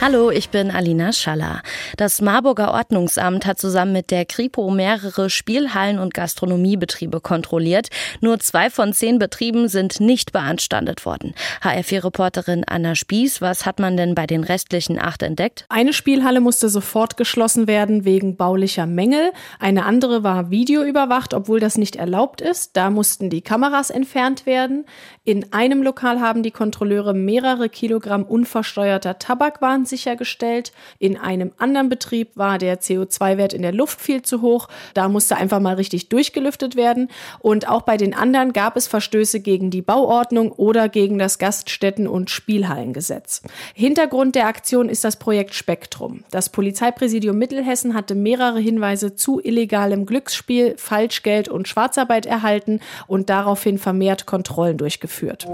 Hallo, ich bin Alina Schaller. Das Marburger Ordnungsamt hat zusammen mit der Kripo mehrere Spielhallen und Gastronomiebetriebe kontrolliert. Nur zwei von zehn Betrieben sind nicht beanstandet worden. HR4-Reporterin Anna Spieß, was hat man denn bei den restlichen acht entdeckt? Eine Spielhalle musste sofort geschlossen werden wegen baulicher Mängel. Eine andere war videoüberwacht, obwohl das nicht erlaubt ist. Da mussten die Kameras entfernt werden. In einem Lokal haben die Kontrolleure mehrere Kilogramm unversteuerter Tabakwaren sichergestellt. In einem anderen Betrieb war der CO2-Wert in der Luft viel zu hoch. Da musste einfach mal richtig durchgelüftet werden. Und auch bei den anderen gab es Verstöße gegen die Bauordnung oder gegen das Gaststätten- und Spielhallengesetz. Hintergrund der Aktion ist das Projekt Spektrum. Das Polizeipräsidium Mittelhessen hatte mehrere Hinweise zu illegalem Glücksspiel, Falschgeld und Schwarzarbeit erhalten und daraufhin vermehrt Kontrollen durchgeführt.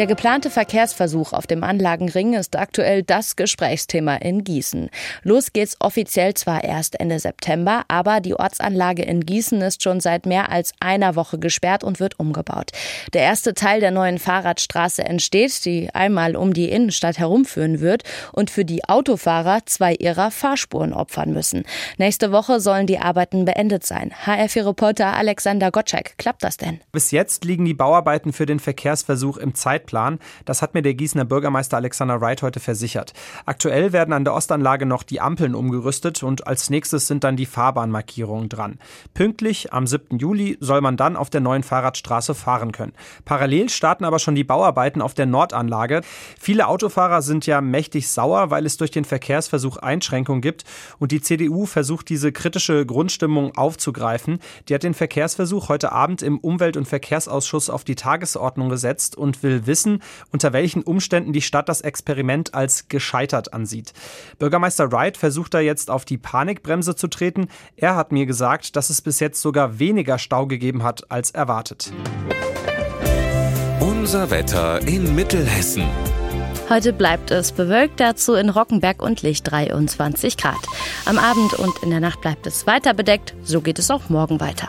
Der geplante Verkehrsversuch auf dem Anlagenring ist aktuell das Gesprächsthema in Gießen. Los geht's offiziell zwar erst Ende September, aber die Ortsanlage in Gießen ist schon seit mehr als einer Woche gesperrt und wird umgebaut. Der erste Teil der neuen Fahrradstraße entsteht, die einmal um die Innenstadt herumführen wird und für die Autofahrer zwei ihrer Fahrspuren opfern müssen. Nächste Woche sollen die Arbeiten beendet sein. HR4-Reporter Alexander Gottschalk, klappt das denn? Bis jetzt liegen die Bauarbeiten für den Verkehrsversuch im Zeitplan Zeitplan. Das hat mir der Gießener Bürgermeister Alexander Wright heute versichert. Aktuell werden an der Ostanlage noch die Ampeln umgerüstet und als nächstes sind dann die Fahrbahnmarkierungen dran. Pünktlich am 7. Juli soll man dann auf der neuen Fahrradstraße fahren können. Parallel starten aber schon die Bauarbeiten auf der Nordanlage. Viele Autofahrer sind ja mächtig sauer, weil es durch den Verkehrsversuch Einschränkungen gibt und die CDU versucht diese kritische Grundstimmung aufzugreifen. Die hat den Verkehrsversuch heute Abend im Umwelt- und Verkehrsausschuss auf die Tagesordnung gesetzt und will wissen, unter welchen Umständen die Stadt das Experiment als gescheitert ansieht. Bürgermeister Wright versucht da jetzt auf die Panikbremse zu treten. Er hat mir gesagt, dass es bis jetzt sogar weniger Stau gegeben hat als erwartet. Unser Wetter in Mittelhessen. Heute bleibt es bewölkt, dazu in Rockenberg und Licht 23 Grad. Am Abend und in der Nacht bleibt es weiter bedeckt, so geht es auch morgen weiter.